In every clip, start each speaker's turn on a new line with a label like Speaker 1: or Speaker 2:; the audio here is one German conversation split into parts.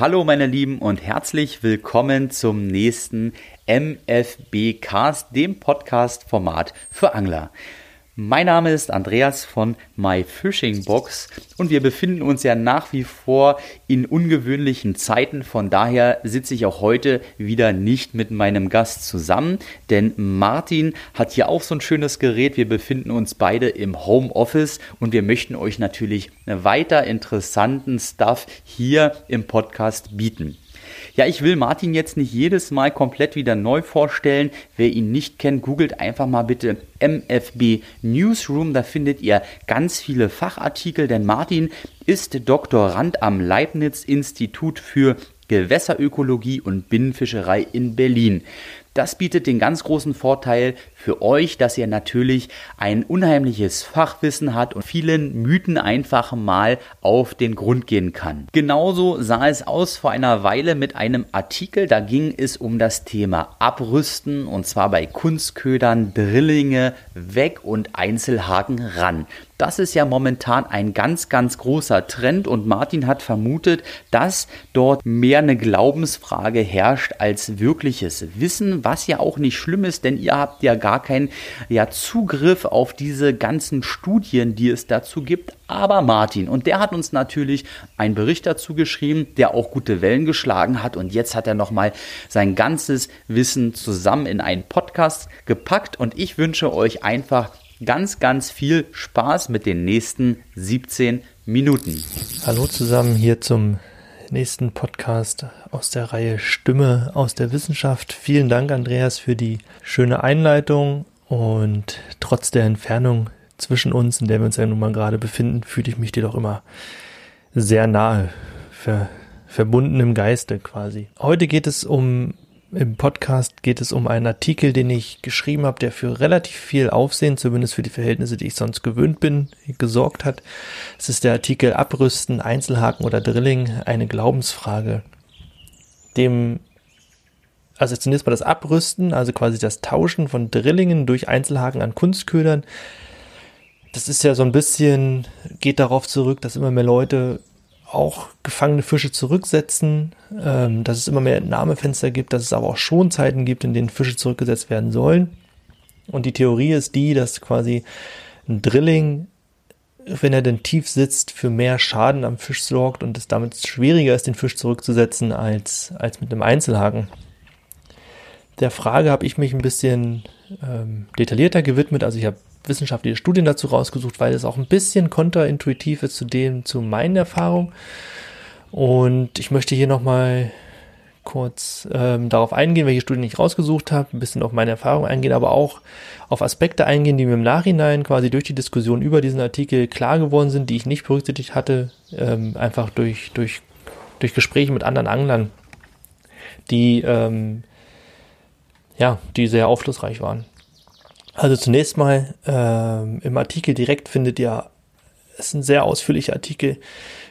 Speaker 1: hallo meine Lieben und herzlich willkommen zum nächsten MFB Cast, dem Podcast-Format für Angler. Mein Name ist Andreas von My Fishing Box und wir befinden uns ja nach wie vor in ungewöhnlichen Zeiten. Von daher sitze ich auch heute wieder nicht mit meinem Gast zusammen, denn Martin hat hier auch so ein schönes Gerät. Wir befinden uns beide im Homeoffice und wir möchten euch natürlich weiter interessanten Stuff hier im Podcast bieten. Ja, ich will Martin jetzt nicht jedes Mal komplett wieder neu vorstellen. Wer ihn nicht kennt, googelt einfach mal bitte MFB Newsroom. Da findet ihr ganz viele Fachartikel, denn Martin ist Doktorand am Leibniz Institut für Gewässerökologie und Binnenfischerei in Berlin. Das bietet den ganz großen Vorteil für euch, dass ihr natürlich ein unheimliches Fachwissen hat und vielen Mythen einfach mal auf den Grund gehen kann. Genauso sah es aus vor einer Weile mit einem Artikel, da ging es um das Thema Abrüsten und zwar bei Kunstködern, Drillinge weg und Einzelhaken ran. Das ist ja momentan ein ganz, ganz großer Trend und Martin hat vermutet, dass dort mehr eine Glaubensfrage herrscht als wirkliches Wissen, was ja auch nicht schlimm ist, denn ihr habt ja gar keinen ja, Zugriff auf diese ganzen Studien, die es dazu gibt. Aber Martin, und der hat uns natürlich einen Bericht dazu geschrieben, der auch gute Wellen geschlagen hat und jetzt hat er nochmal sein ganzes Wissen zusammen in einen Podcast gepackt und ich wünsche euch einfach ganz, ganz viel Spaß mit den nächsten 17 Minuten.
Speaker 2: Hallo zusammen hier zum nächsten Podcast aus der Reihe Stimme aus der Wissenschaft. Vielen Dank, Andreas, für die schöne Einleitung und trotz der Entfernung zwischen uns, in der wir uns ja nun mal gerade befinden, fühle ich mich dir doch immer sehr nahe, ver, verbunden im Geiste quasi. Heute geht es um im Podcast geht es um einen Artikel, den ich geschrieben habe, der für relativ viel Aufsehen, zumindest für die Verhältnisse, die ich sonst gewöhnt bin, gesorgt hat. Es ist der Artikel Abrüsten, Einzelhaken oder Drilling, eine Glaubensfrage. Dem, also zunächst mal das Abrüsten, also quasi das Tauschen von Drillingen durch Einzelhaken an Kunstködern. Das ist ja so ein bisschen, geht darauf zurück, dass immer mehr Leute auch gefangene Fische zurücksetzen, ähm, dass es immer mehr Entnahmefenster gibt, dass es aber auch Schonzeiten gibt, in denen Fische zurückgesetzt werden sollen. Und die Theorie ist die, dass quasi ein Drilling, wenn er denn tief sitzt, für mehr Schaden am Fisch sorgt und es damit schwieriger ist, den Fisch zurückzusetzen als, als mit einem Einzelhaken. Der Frage habe ich mich ein bisschen ähm, detaillierter gewidmet. Also ich habe wissenschaftliche Studien dazu rausgesucht, weil es auch ein bisschen kontraintuitiv ist zu dem, zu meinen Erfahrungen. Und ich möchte hier nochmal kurz ähm, darauf eingehen, welche Studien ich rausgesucht habe, ein bisschen auf meine Erfahrungen eingehen, aber auch auf Aspekte eingehen, die mir im Nachhinein quasi durch die Diskussion über diesen Artikel klar geworden sind, die ich nicht berücksichtigt hatte, ähm, einfach durch, durch, durch Gespräche mit anderen Anglern, die, ähm, ja, die sehr aufschlussreich waren. Also zunächst mal ähm, im Artikel direkt findet ihr, es ist ein sehr ausführlicher Artikel,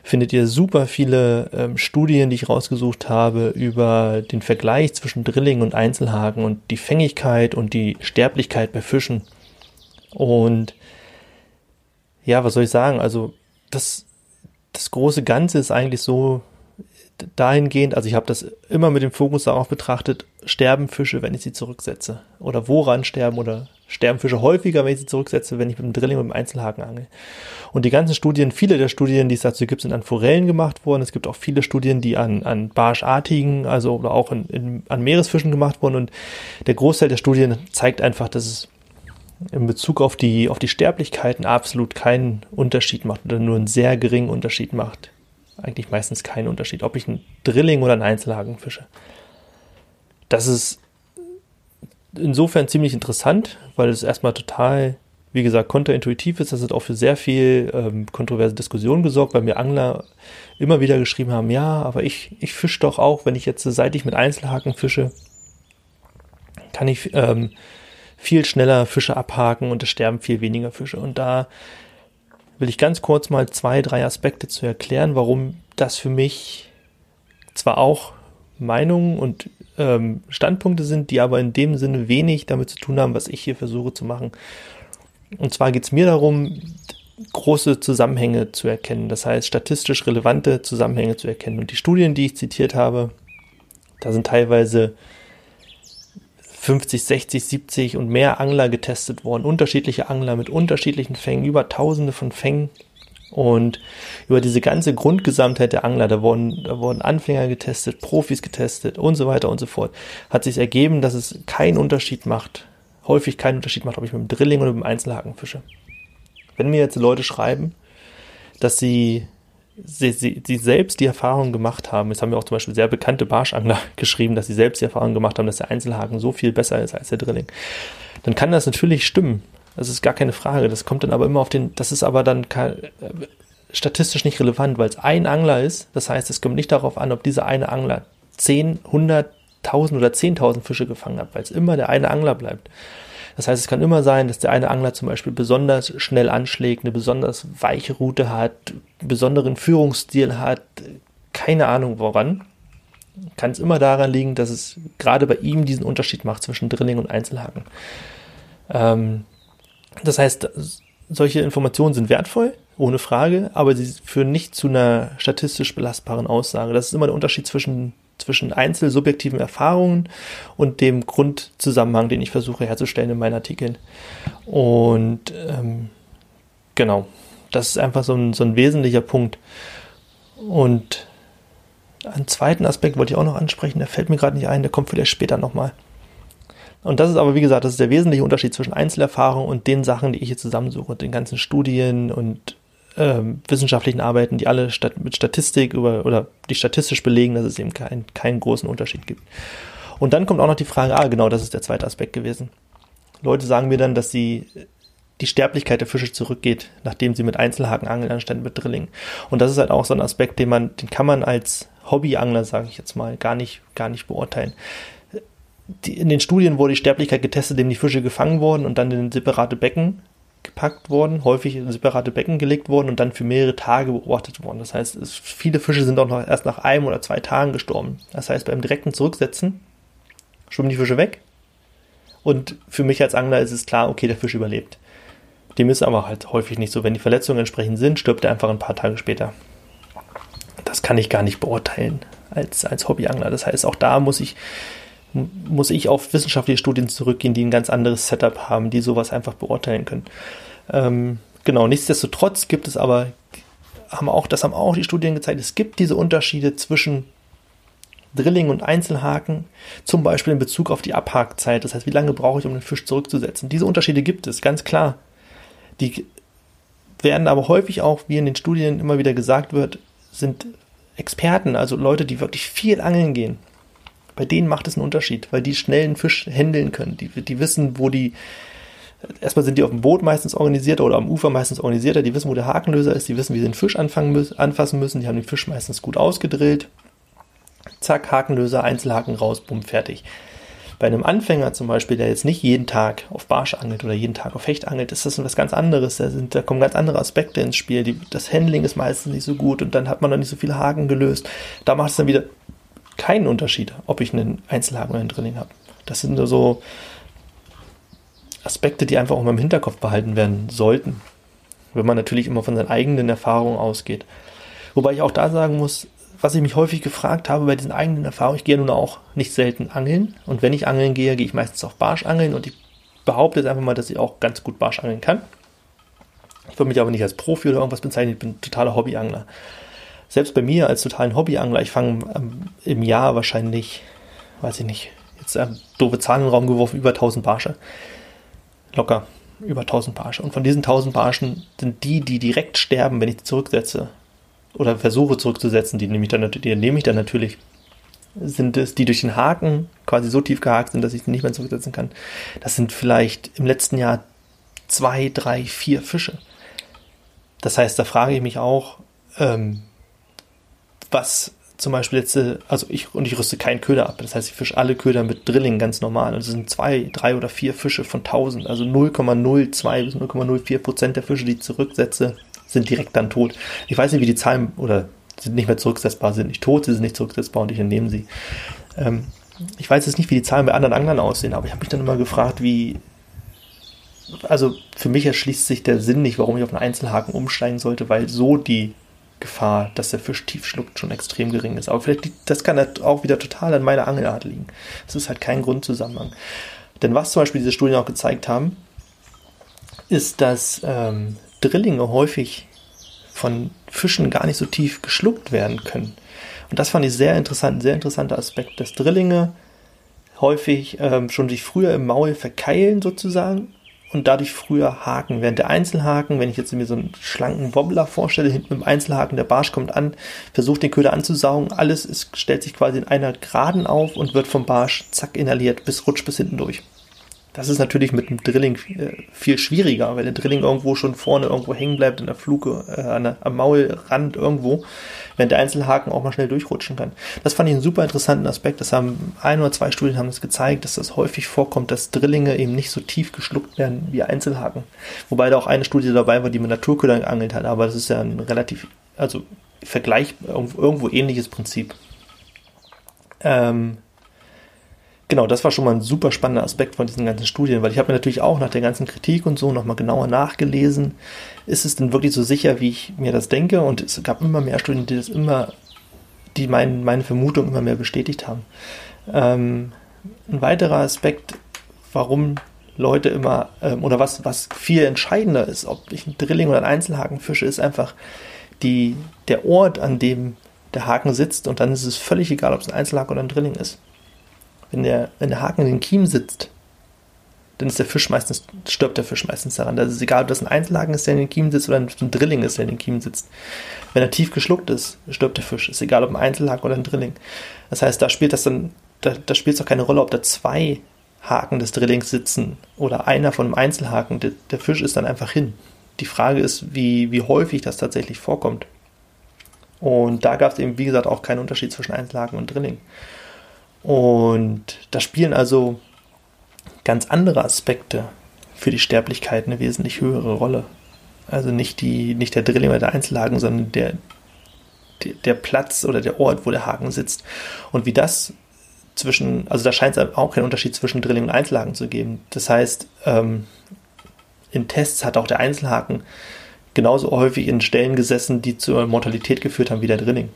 Speaker 2: findet ihr super viele ähm, Studien, die ich rausgesucht habe über den Vergleich zwischen Drilling und Einzelhaken und die Fängigkeit und die Sterblichkeit bei Fischen. Und ja, was soll ich sagen? Also das, das große Ganze ist eigentlich so dahingehend, also ich habe das immer mit dem Fokus darauf betrachtet, sterben Fische, wenn ich sie zurücksetze? Oder woran sterben oder sterben Fische häufiger, wenn ich sie zurücksetze, wenn ich mit dem Drilling mit dem Einzelhaken angel. Und die ganzen Studien, viele der Studien, die es dazu gibt, sind an Forellen gemacht worden. Es gibt auch viele Studien, die an, an barschartigen, also oder auch in, in, an Meeresfischen gemacht wurden. Und der Großteil der Studien zeigt einfach, dass es in Bezug auf die, auf die Sterblichkeiten absolut keinen Unterschied macht oder nur einen sehr geringen Unterschied macht. Eigentlich meistens keinen Unterschied, ob ich einen Drilling oder einen Einzelhaken fische. Das ist insofern ziemlich interessant, weil es erstmal total, wie gesagt, kontraintuitiv ist. Das hat auch für sehr viel ähm, kontroverse Diskussionen gesorgt, weil mir Angler immer wieder geschrieben haben, ja, aber ich, ich fische doch auch, wenn ich jetzt seit ich mit Einzelhaken fische, kann ich ähm, viel schneller Fische abhaken und es sterben viel weniger Fische. Und da will ich ganz kurz mal zwei, drei Aspekte zu erklären, warum das für mich zwar auch Meinungen und ähm, Standpunkte sind, die aber in dem Sinne wenig damit zu tun haben, was ich hier versuche zu machen. Und zwar geht es mir darum, große Zusammenhänge zu erkennen. Das heißt, statistisch relevante Zusammenhänge zu erkennen. Und die Studien, die ich zitiert habe, da sind teilweise 50, 60, 70 und mehr Angler getestet worden. Unterschiedliche Angler mit unterschiedlichen Fängen, über tausende von Fängen. Und über diese ganze Grundgesamtheit der Angler, da wurden, da wurden Anfänger getestet, Profis getestet und so weiter und so fort, hat sich ergeben, dass es keinen Unterschied macht, häufig keinen Unterschied macht, ob ich mit dem Drilling oder mit dem Einzelhaken fische. Wenn mir jetzt Leute schreiben, dass sie, sie, sie, sie selbst die Erfahrung gemacht haben, jetzt haben mir auch zum Beispiel sehr bekannte Barschangler geschrieben, dass sie selbst die Erfahrung gemacht haben, dass der Einzelhaken so viel besser ist als der Drilling, dann kann das natürlich stimmen. Das ist gar keine Frage. Das kommt dann aber immer auf den, das ist aber dann statistisch nicht relevant, weil es ein Angler ist. Das heißt, es kommt nicht darauf an, ob dieser eine Angler 10, 100, 1000 oder 10.000 Fische gefangen hat, weil es immer der eine Angler bleibt. Das heißt, es kann immer sein, dass der eine Angler zum Beispiel besonders schnell anschlägt, eine besonders weiche Route hat, besonderen Führungsstil hat, keine Ahnung woran. Kann es immer daran liegen, dass es gerade bei ihm diesen Unterschied macht zwischen Drilling und Einzelhaken. Ähm, das heißt, solche Informationen sind wertvoll, ohne Frage, aber sie führen nicht zu einer statistisch belastbaren Aussage. Das ist immer der Unterschied zwischen zwischen einzelsubjektiven Erfahrungen und dem Grundzusammenhang, den ich versuche herzustellen in meinen Artikeln. Und ähm, genau, das ist einfach so ein, so ein wesentlicher Punkt. Und einen zweiten Aspekt wollte ich auch noch ansprechen, der fällt mir gerade nicht ein, der kommt vielleicht später nochmal. Und das ist aber, wie gesagt, das ist der wesentliche Unterschied zwischen Einzelerfahrung und den Sachen, die ich hier zusammensuche, den ganzen Studien und ähm, wissenschaftlichen Arbeiten, die alle stat mit Statistik über oder die statistisch belegen, dass es eben kein, keinen großen Unterschied gibt. Und dann kommt auch noch die Frage, ah, genau, das ist der zweite Aspekt gewesen. Leute sagen mir dann, dass sie die Sterblichkeit der Fische zurückgeht, nachdem sie mit Einzelhaken angeln anstatt mit Drilling. Und das ist halt auch so ein Aspekt, den man, den kann man als Hobbyangler, sage ich jetzt mal, gar nicht, gar nicht beurteilen. Die, in den Studien wurde die Sterblichkeit getestet, indem die Fische gefangen wurden und dann in separate Becken gepackt worden, häufig in separate Becken gelegt worden und dann für mehrere Tage beobachtet worden. Das heißt, es, viele Fische sind auch noch erst nach einem oder zwei Tagen gestorben. Das heißt, beim direkten Zurücksetzen schwimmen die Fische weg und für mich als Angler ist es klar, okay, der Fisch überlebt. Dem ist aber halt häufig nicht so. Wenn die Verletzungen entsprechend sind, stirbt er einfach ein paar Tage später. Das kann ich gar nicht beurteilen als, als Hobbyangler. Das heißt, auch da muss ich muss ich auf wissenschaftliche Studien zurückgehen, die ein ganz anderes Setup haben, die sowas einfach beurteilen können. Ähm, genau, nichtsdestotrotz gibt es aber, haben auch, das haben auch die Studien gezeigt, es gibt diese Unterschiede zwischen Drilling und Einzelhaken, zum Beispiel in Bezug auf die Abhakzeit, das heißt, wie lange brauche ich, um den Fisch zurückzusetzen. Diese Unterschiede gibt es, ganz klar. Die werden aber häufig auch, wie in den Studien immer wieder gesagt wird, sind Experten, also Leute, die wirklich viel angeln gehen, bei denen macht es einen Unterschied, weil die schnell einen Fisch händeln können. Die, die wissen, wo die, erstmal sind die auf dem Boot meistens organisierter oder am Ufer meistens organisierter, die wissen, wo der Hakenlöser ist, die wissen, wie sie den Fisch anfangen müssen, anfassen müssen, die haben den Fisch meistens gut ausgedrillt. Zack, Hakenlöser, Einzelhaken raus, bumm, fertig. Bei einem Anfänger zum Beispiel, der jetzt nicht jeden Tag auf Barsch angelt oder jeden Tag auf Hecht angelt, ist das was ganz anderes. Da, sind, da kommen ganz andere Aspekte ins Spiel. Die, das Handling ist meistens nicht so gut und dann hat man noch nicht so viele Haken gelöst. Da macht es dann wieder keinen Unterschied, ob ich einen Einzelhaken oder einen Drilling habe. Das sind so Aspekte, die einfach auch mal im Hinterkopf behalten werden sollten. Wenn man natürlich immer von seinen eigenen Erfahrungen ausgeht. Wobei ich auch da sagen muss, was ich mich häufig gefragt habe bei diesen eigenen Erfahrungen, ich gehe nun auch nicht selten angeln. Und wenn ich angeln gehe, gehe ich meistens auf Barsch angeln und ich behaupte jetzt einfach mal, dass ich auch ganz gut Barsch angeln kann. Ich würde mich aber nicht als Profi oder irgendwas bezeichnen, ich bin totaler Hobbyangler selbst bei mir als totalen Hobbyangler, ich fange ähm, im Jahr wahrscheinlich, weiß ich nicht, jetzt ähm, doofe Zahlen in den Raum geworfen, über 1000 Barsche. Locker, über 1000 Barsche. Und von diesen 1000 Barschen sind die, die direkt sterben, wenn ich zurücksetze oder versuche zurückzusetzen, die nehme ich dann, die nehme ich dann natürlich, sind es, die durch den Haken quasi so tief gehakt sind, dass ich sie nicht mehr zurücksetzen kann. Das sind vielleicht im letzten Jahr zwei, drei, vier Fische. Das heißt, da frage ich mich auch, ähm, was zum Beispiel jetzt, äh, also ich, und ich rüste keinen Köder ab. Das heißt, ich fische alle Köder mit Drilling ganz normal. Und es sind zwei, drei oder vier Fische von 1000. Also 0,02 bis 0,04 Prozent der Fische, die ich zurücksetze, sind direkt dann tot. Ich weiß nicht, wie die Zahlen oder sind nicht mehr zurücksetzbar, sind nicht tot, sie sind nicht zurücksetzbar und ich entnehme sie. Ähm, ich weiß jetzt nicht, wie die Zahlen bei anderen Anglern aussehen, aber ich habe mich dann immer gefragt, wie, also für mich erschließt sich der Sinn nicht, warum ich auf einen Einzelhaken umsteigen sollte, weil so die Gefahr, dass der Fisch tief schluckt, schon extrem gering ist. Aber vielleicht, das kann halt auch wieder total an meiner Angelart liegen. Das ist halt kein Grundzusammenhang. Denn was zum Beispiel diese Studien auch gezeigt haben, ist, dass ähm, Drillinge häufig von Fischen gar nicht so tief geschluckt werden können. Und das fand ich sehr interessant, ein sehr interessanter Aspekt, dass Drillinge häufig ähm, schon sich früher im Maul verkeilen sozusagen und dadurch früher haken. Während der Einzelhaken, wenn ich jetzt mir so einen schlanken Wobbler vorstelle, hinten mit dem Einzelhaken, der Barsch kommt an, versucht den Köder anzusaugen, alles ist, stellt sich quasi in einer Geraden auf und wird vom Barsch zack inhaliert, bis rutscht bis hinten durch. Das ist natürlich mit dem Drilling äh, viel schwieriger, weil der Drilling irgendwo schon vorne irgendwo hängen bleibt in der Fluke, äh, an der, am Maulrand irgendwo, während der Einzelhaken auch mal schnell durchrutschen kann. Das fand ich einen super interessanten Aspekt. Das haben ein oder zwei Studien haben das gezeigt, dass das häufig vorkommt, dass Drillinge eben nicht so tief geschluckt werden wie Einzelhaken. Wobei da auch eine Studie dabei war, die mit Naturködern geangelt hat, aber das ist ja ein relativ, also Vergleich, irgendwo ähnliches Prinzip. Ähm, genau, das war schon mal ein super spannender Aspekt von diesen ganzen Studien, weil ich habe mir natürlich auch nach der ganzen Kritik und so nochmal genauer nachgelesen. Ist es denn wirklich so sicher, wie ich mir das denke? Und es gab immer mehr Studien, die das immer, die mein, meine Vermutung immer mehr bestätigt haben. Ähm, ein weiterer Aspekt, warum Leute immer, ähm, oder was, was viel entscheidender ist, ob ich ein Drilling oder ein Einzelhaken fische, ist einfach die, der Ort, an dem der Haken sitzt und dann ist es völlig egal, ob es ein Einzelhaken oder ein Drilling ist wenn der, wenn der Haken in den Kiem sitzt, dann ist der Fisch meistens, stirbt der Fisch meistens daran. Das ist egal, ob das ein Einzelhaken ist, der in den Kiem sitzt, oder ein Drilling ist, der in den Kiem sitzt. Wenn er tief geschluckt ist, stirbt der Fisch. Ist egal, ob ein Einzelhaken oder ein Drilling. Das heißt, da spielt das dann, da, da spielt es auch keine Rolle, ob da zwei Haken des Drillings sitzen oder einer von einem Einzelhaken. Der, der Fisch ist dann einfach hin. Die Frage ist, wie, wie häufig das tatsächlich vorkommt. Und da gab es eben, wie gesagt, auch keinen Unterschied zwischen Einzelhaken und Drilling. Und da spielen also ganz andere Aspekte für die Sterblichkeit eine wesentlich höhere Rolle. Also nicht, die, nicht der Drilling oder der Einzelhaken, sondern der, der, der Platz oder der Ort, wo der Haken sitzt. Und wie das zwischen, also da scheint es auch keinen Unterschied zwischen Drilling und Einzelhaken zu geben. Das heißt, ähm, in Tests hat auch der Einzelhaken genauso häufig in Stellen gesessen, die zur Mortalität geführt haben wie der Drilling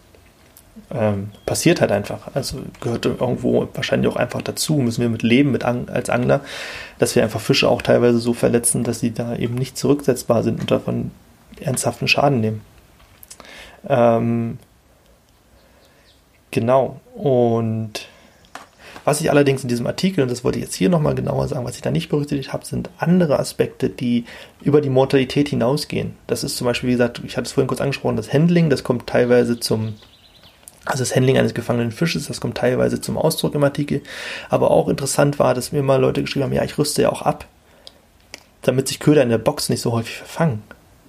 Speaker 2: ähm, passiert halt einfach. Also gehört irgendwo wahrscheinlich auch einfach dazu, müssen wir mit leben mit Ang als Angler, dass wir einfach Fische auch teilweise so verletzen, dass sie da eben nicht zurücksetzbar sind und davon ernsthaften Schaden nehmen. Ähm, genau. Und was ich allerdings in diesem Artikel, und das wollte ich jetzt hier nochmal genauer sagen, was ich da nicht berücksichtigt habe, sind andere Aspekte, die über die Mortalität hinausgehen. Das ist zum Beispiel, wie gesagt, ich hatte es vorhin kurz angesprochen, das Handling, das kommt teilweise zum also das Handling eines gefangenen Fisches, das kommt teilweise zum Ausdruck im Artikel. Aber auch interessant war, dass mir mal Leute geschrieben haben, ja, ich rüste ja auch ab, damit sich Köder in der Box nicht so häufig verfangen.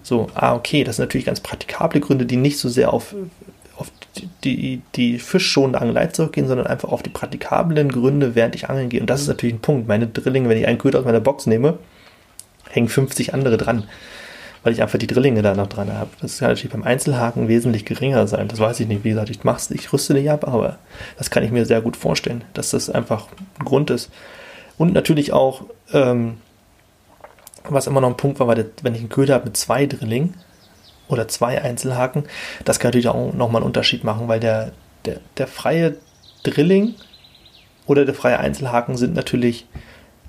Speaker 2: So, ah, okay, das sind natürlich ganz praktikable Gründe, die nicht so sehr auf, auf die, die, fischschonende Angelei zurückgehen, sondern einfach auf die praktikablen Gründe, während ich angeln gehe. Und das ist natürlich ein Punkt. Meine Drillinge, wenn ich einen Köder aus meiner Box nehme, hängen 50 andere dran weil ich einfach die Drillinge da noch dran habe. Das kann natürlich beim Einzelhaken wesentlich geringer sein. Das weiß ich nicht. Wie gesagt, ich mach's, ich rüste nicht ab, aber das kann ich mir sehr gut vorstellen, dass das einfach ein Grund ist. Und natürlich auch, ähm, was immer noch ein Punkt war, der, wenn ich einen Köder habe mit zwei Drillingen oder zwei Einzelhaken, das kann natürlich auch nochmal einen Unterschied machen, weil der, der, der freie Drilling oder der freie Einzelhaken sind natürlich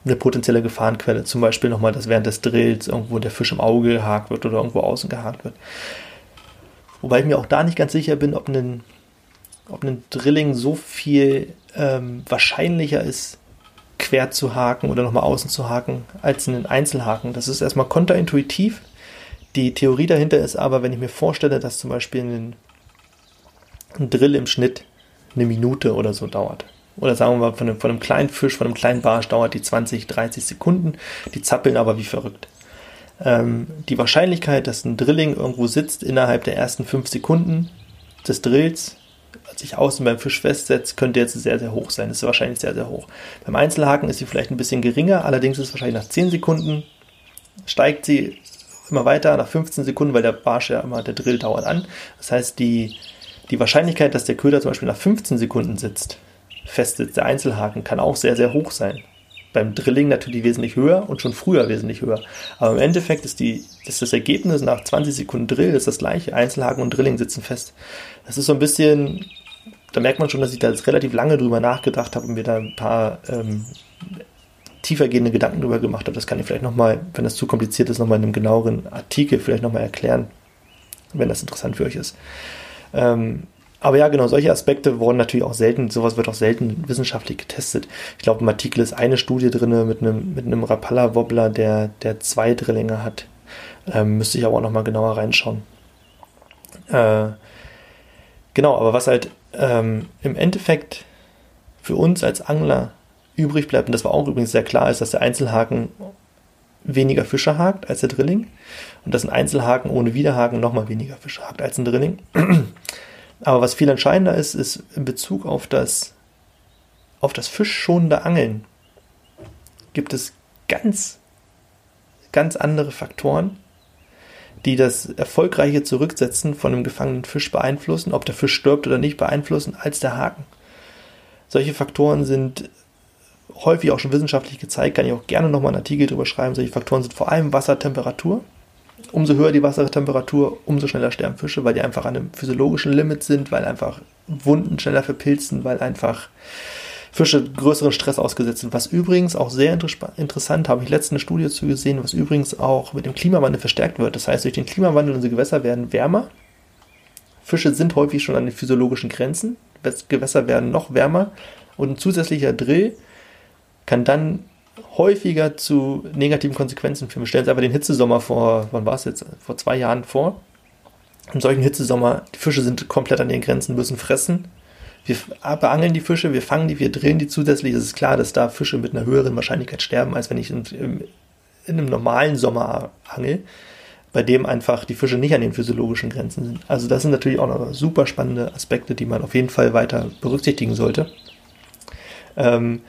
Speaker 2: eine potenzielle Gefahrenquelle. Zum Beispiel nochmal, dass während des Drills irgendwo der Fisch im Auge gehakt wird oder irgendwo außen gehakt wird. Wobei ich mir auch da nicht ganz sicher bin, ob ein, ob ein Drilling so viel ähm, wahrscheinlicher ist, quer zu haken oder nochmal außen zu haken, als ein Einzelhaken. Das ist erstmal kontraintuitiv. Die Theorie dahinter ist aber, wenn ich mir vorstelle, dass zum Beispiel ein, ein Drill im Schnitt eine Minute oder so dauert, oder sagen wir mal von einem, von einem kleinen Fisch, von einem kleinen Barsch dauert die 20, 30 Sekunden, die zappeln aber wie verrückt. Ähm, die Wahrscheinlichkeit, dass ein Drilling irgendwo sitzt innerhalb der ersten 5 Sekunden des Drills, sich außen beim Fisch festsetzt, könnte jetzt sehr, sehr hoch sein. Das ist wahrscheinlich sehr, sehr hoch. Beim Einzelhaken ist sie vielleicht ein bisschen geringer, allerdings ist es wahrscheinlich nach 10 Sekunden steigt sie immer weiter, nach 15 Sekunden, weil der Barsch ja immer, der Drill dauert an. Das heißt, die, die Wahrscheinlichkeit, dass der Köder zum Beispiel nach 15 Sekunden sitzt, festsitzt, der Einzelhaken, kann auch sehr, sehr hoch sein. beim Drilling natürlich wesentlich höher und schon früher wesentlich höher. Aber im Endeffekt ist, die, ist das Ergebnis nach 20 Sekunden Drill ist das gleiche. Einzelhaken und Drilling sitzen fest. Das ist so ein bisschen, da merkt man schon, dass ich da jetzt relativ lange drüber nachgedacht habe und mir da ein paar ähm, tiefergehende Gedanken drüber gemacht habe. Das kann ich vielleicht nochmal, wenn das zu kompliziert ist, nochmal in einem genaueren Artikel vielleicht nochmal erklären, wenn das interessant für euch ist. Ähm, aber ja, genau, solche Aspekte wurden natürlich auch selten, sowas wird auch selten wissenschaftlich getestet. Ich glaube, im Artikel ist eine Studie drin mit einem, mit einem Rapala-Wobbler, der, der zwei Drillinge hat. Ähm, müsste ich aber auch nochmal genauer reinschauen. Äh, genau, aber was halt ähm, im Endeffekt für uns als Angler übrig bleibt, und das war auch übrigens sehr klar, ist, dass der Einzelhaken weniger Fische hakt als der Drilling und dass ein Einzelhaken ohne Wiederhaken nochmal weniger Fische hakt als ein Drilling. Aber was viel entscheidender ist, ist in Bezug auf das, auf das fischschonende Angeln gibt es ganz, ganz andere Faktoren, die das erfolgreiche Zurücksetzen von einem gefangenen Fisch beeinflussen, ob der Fisch stirbt oder nicht beeinflussen, als der Haken. Solche Faktoren sind häufig auch schon wissenschaftlich gezeigt, kann ich auch gerne nochmal einen Artikel drüber schreiben. Solche Faktoren sind vor allem Wassertemperatur. Umso höher die Wassertemperatur, umso schneller sterben Fische, weil die einfach an einem physiologischen Limit sind, weil einfach Wunden schneller verpilzen, weil einfach Fische größeren Stress ausgesetzt sind. Was übrigens auch sehr inter interessant, habe ich letztens eine Studie zu gesehen, was übrigens auch mit dem Klimawandel verstärkt wird. Das heißt, durch den Klimawandel unsere Gewässer werden wärmer. Fische sind häufig schon an den physiologischen Grenzen. Gewässer werden noch wärmer und ein zusätzlicher Drill kann dann häufiger zu negativen Konsequenzen führen. Wir stellen uns einfach den Hitzesommer vor, wann war es jetzt? Vor zwei Jahren vor. Im solchen Hitzesommer, die Fische sind komplett an ihren Grenzen, müssen fressen. Wir beangeln die Fische, wir fangen die, wir drehen die zusätzlich. Es ist klar, dass da Fische mit einer höheren Wahrscheinlichkeit sterben, als wenn ich in, in, in einem normalen Sommer angel, bei dem einfach die Fische nicht an den physiologischen Grenzen sind. Also das sind natürlich auch noch super spannende Aspekte, die man auf jeden Fall weiter berücksichtigen sollte. Ähm,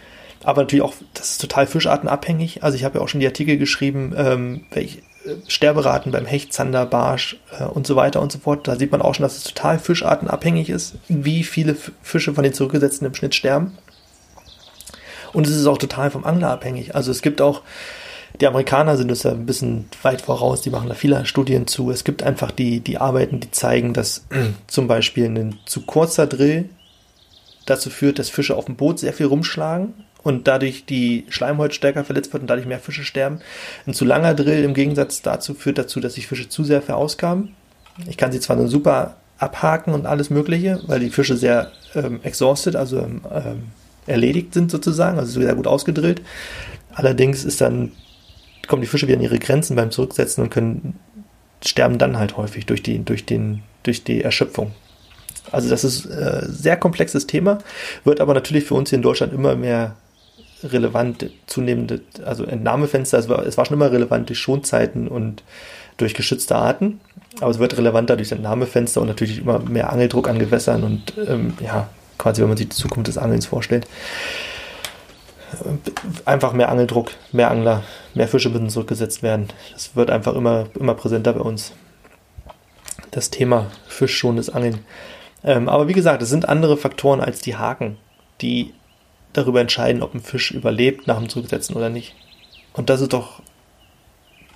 Speaker 2: aber natürlich auch, das ist total fischartenabhängig. Also ich habe ja auch schon die Artikel geschrieben, ähm, welche äh, Sterberaten beim Hecht, Zander, Barsch äh, und so weiter und so fort. Da sieht man auch schon, dass es total fischartenabhängig ist, wie viele Fische von den Zurückgesetzten im Schnitt sterben. Und es ist auch total vom Angler abhängig. Also es gibt auch, die Amerikaner sind es ja ein bisschen weit voraus, die machen da viele Studien zu. Es gibt einfach die, die Arbeiten, die zeigen, dass zum Beispiel ein zu kurzer Drill dazu führt, dass Fische auf dem Boot sehr viel rumschlagen und dadurch die Schleimhaut stärker verletzt wird und dadurch mehr Fische sterben. Ein zu langer Drill im Gegensatz dazu führt dazu, dass sich Fische zu sehr verausgaben. Ich kann sie zwar nur super abhaken und alles Mögliche, weil die Fische sehr ähm, exhausted, also ähm, erledigt sind sozusagen, also sehr gut ausgedrillt. Allerdings ist dann, kommen die Fische wieder an ihre Grenzen beim Zurücksetzen und können sterben dann halt häufig durch die, durch den, durch die Erschöpfung. Also das ist äh, sehr komplexes Thema, wird aber natürlich für uns hier in Deutschland immer mehr relevant zunehmende, also Entnahmefenster, es war, es war schon immer relevant durch Schonzeiten und durch geschützte Arten, aber es wird relevanter durch Entnahmefenster und natürlich immer mehr Angeldruck an Gewässern und ähm, ja, quasi wenn man sich die Zukunft des Angelns vorstellt. Einfach mehr Angeldruck, mehr Angler, mehr Fische müssen zurückgesetzt werden. Das wird einfach immer, immer präsenter bei uns. Das Thema fischschonendes Angeln. Ähm, aber wie gesagt, es sind andere Faktoren als die Haken, die darüber entscheiden, ob ein Fisch überlebt nach dem Zurücksetzen oder nicht. Und das ist doch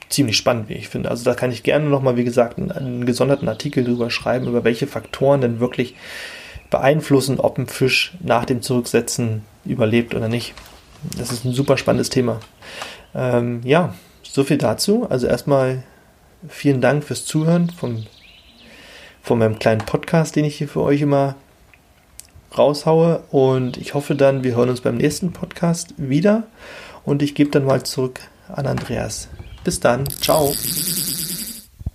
Speaker 2: ziemlich spannend, wie ich finde. Also da kann ich gerne nochmal, wie gesagt, einen, einen, gesonderten Artikel drüber schreiben, über welche Faktoren denn wirklich beeinflussen, ob ein Fisch nach dem Zurücksetzen überlebt oder nicht. Das ist ein super spannendes Thema. Ähm, ja, so viel dazu. Also erstmal vielen Dank fürs Zuhören von, von meinem kleinen Podcast, den ich hier für euch immer raushaue. Und ich hoffe dann, wir hören uns beim nächsten Podcast wieder. Und ich gebe dann mal zurück an Andreas. Bis dann. Ciao.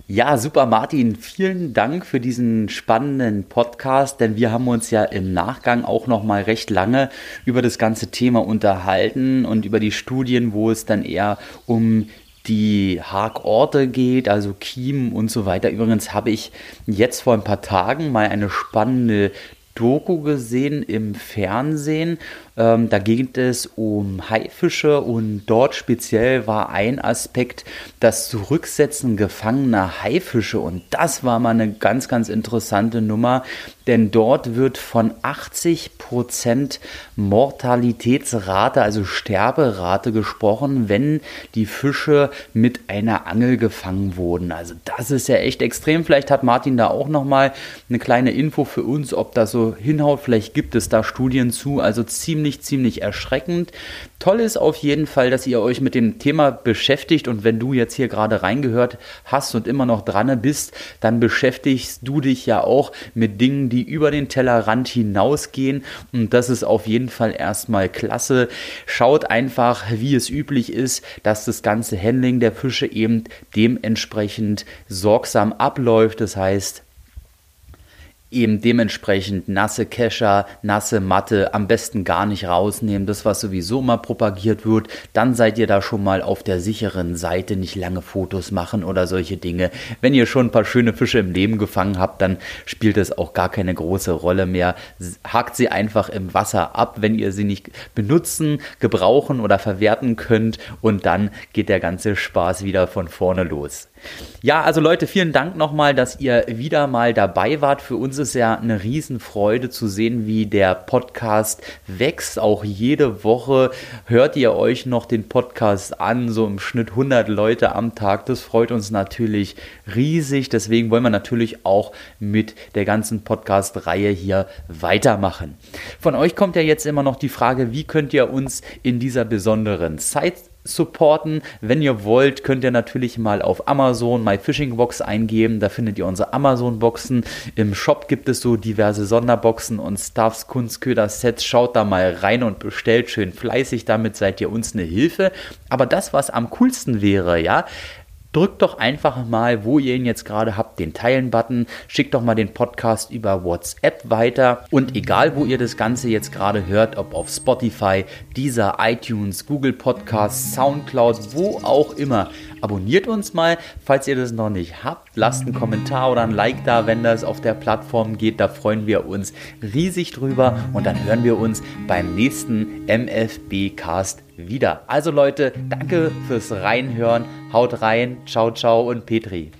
Speaker 1: Ja, super Martin, vielen Dank für diesen spannenden Podcast, denn wir haben uns ja im Nachgang auch noch mal recht lange über das ganze Thema unterhalten und über die Studien, wo es dann eher um die Haakorte geht, also Kiemen und so weiter. Übrigens habe ich jetzt vor ein paar Tagen mal eine spannende Doku gesehen im Fernsehen Ähm, da geht es um Haifische und dort speziell war ein Aspekt das Zurücksetzen gefangener Haifische und das war mal eine ganz, ganz interessante Nummer, denn dort wird von 80% Mortalitätsrate, also Sterberate gesprochen, wenn die Fische mit einer Angel gefangen wurden. Also das ist ja echt extrem. Vielleicht hat Martin da auch noch mal eine kleine Info für uns, ob das so hinhaut. Vielleicht gibt es da Studien zu. Also ziemlich, ziemlich erschreckend. Toll ist auf jeden Fall, dass ihr euch mit dem Thema beschäftigt und wenn du jetzt hier gerade reingehört hast und immer noch dran bist, dann beschäftigst du dich ja auch mit Dingen, die über den Tellerrand hinausgehen und das ist auf jeden Fall erstmal klasse. Schaut einfach, wie es üblich ist, dass das ganze Handling der Fische eben dementsprechend sorgsam abläuft. Das heißt, eben dementsprechend nasse Kescher, nasse Matte am besten gar nicht rausnehmen, das was sowieso mal propagiert wird, dann seid ihr da schon mal auf der sicheren Seite, nicht lange Fotos machen oder solche Dinge. Wenn ihr schon ein paar schöne Fische im Leben gefangen habt, dann spielt es auch gar keine große Rolle mehr. Hakt sie einfach im Wasser ab, wenn ihr sie nicht benutzen, gebrauchen oder verwerten könnt und dann geht der ganze Spaß wieder von vorne los. Ja, also Leute, vielen Dank nochmal, dass ihr wieder mal dabei wart. Für uns ist ja eine Riesenfreude zu sehen, wie der Podcast wächst. Auch jede Woche hört ihr euch noch den Podcast an, so im Schnitt 100 Leute am Tag. Das freut uns natürlich riesig. Deswegen wollen wir natürlich auch mit der ganzen Podcast-Reihe hier weitermachen. Von euch kommt ja jetzt immer noch die Frage, wie könnt ihr uns in dieser besonderen Zeit supporten. Wenn ihr wollt, könnt ihr natürlich mal auf Amazon My Fishing Box eingeben. Da findet ihr unsere Amazon Boxen. Im Shop gibt es so diverse Sonderboxen und Stuffs, Kunstköder, Sets. Schaut da mal rein und bestellt schön fleißig. Damit seid ihr uns eine Hilfe. Aber das, was am coolsten wäre, ja, drückt doch einfach mal, wo ihr ihn jetzt gerade habt, den Teilen-Button, schickt doch mal den Podcast über WhatsApp weiter. Und egal, wo ihr das Ganze jetzt gerade hört, ob auf Spotify, dieser iTunes, Google Podcasts, Soundcloud, wo auch immer, abonniert uns mal, falls ihr das noch nicht habt, lasst einen Kommentar oder ein Like da, wenn das auf der Plattform geht, da freuen wir uns riesig drüber. Und dann hören wir uns beim nächsten MFB Cast wieder. Also Leute, danke fürs Reinhören. Haut rein. Ciao, ciao und Petri.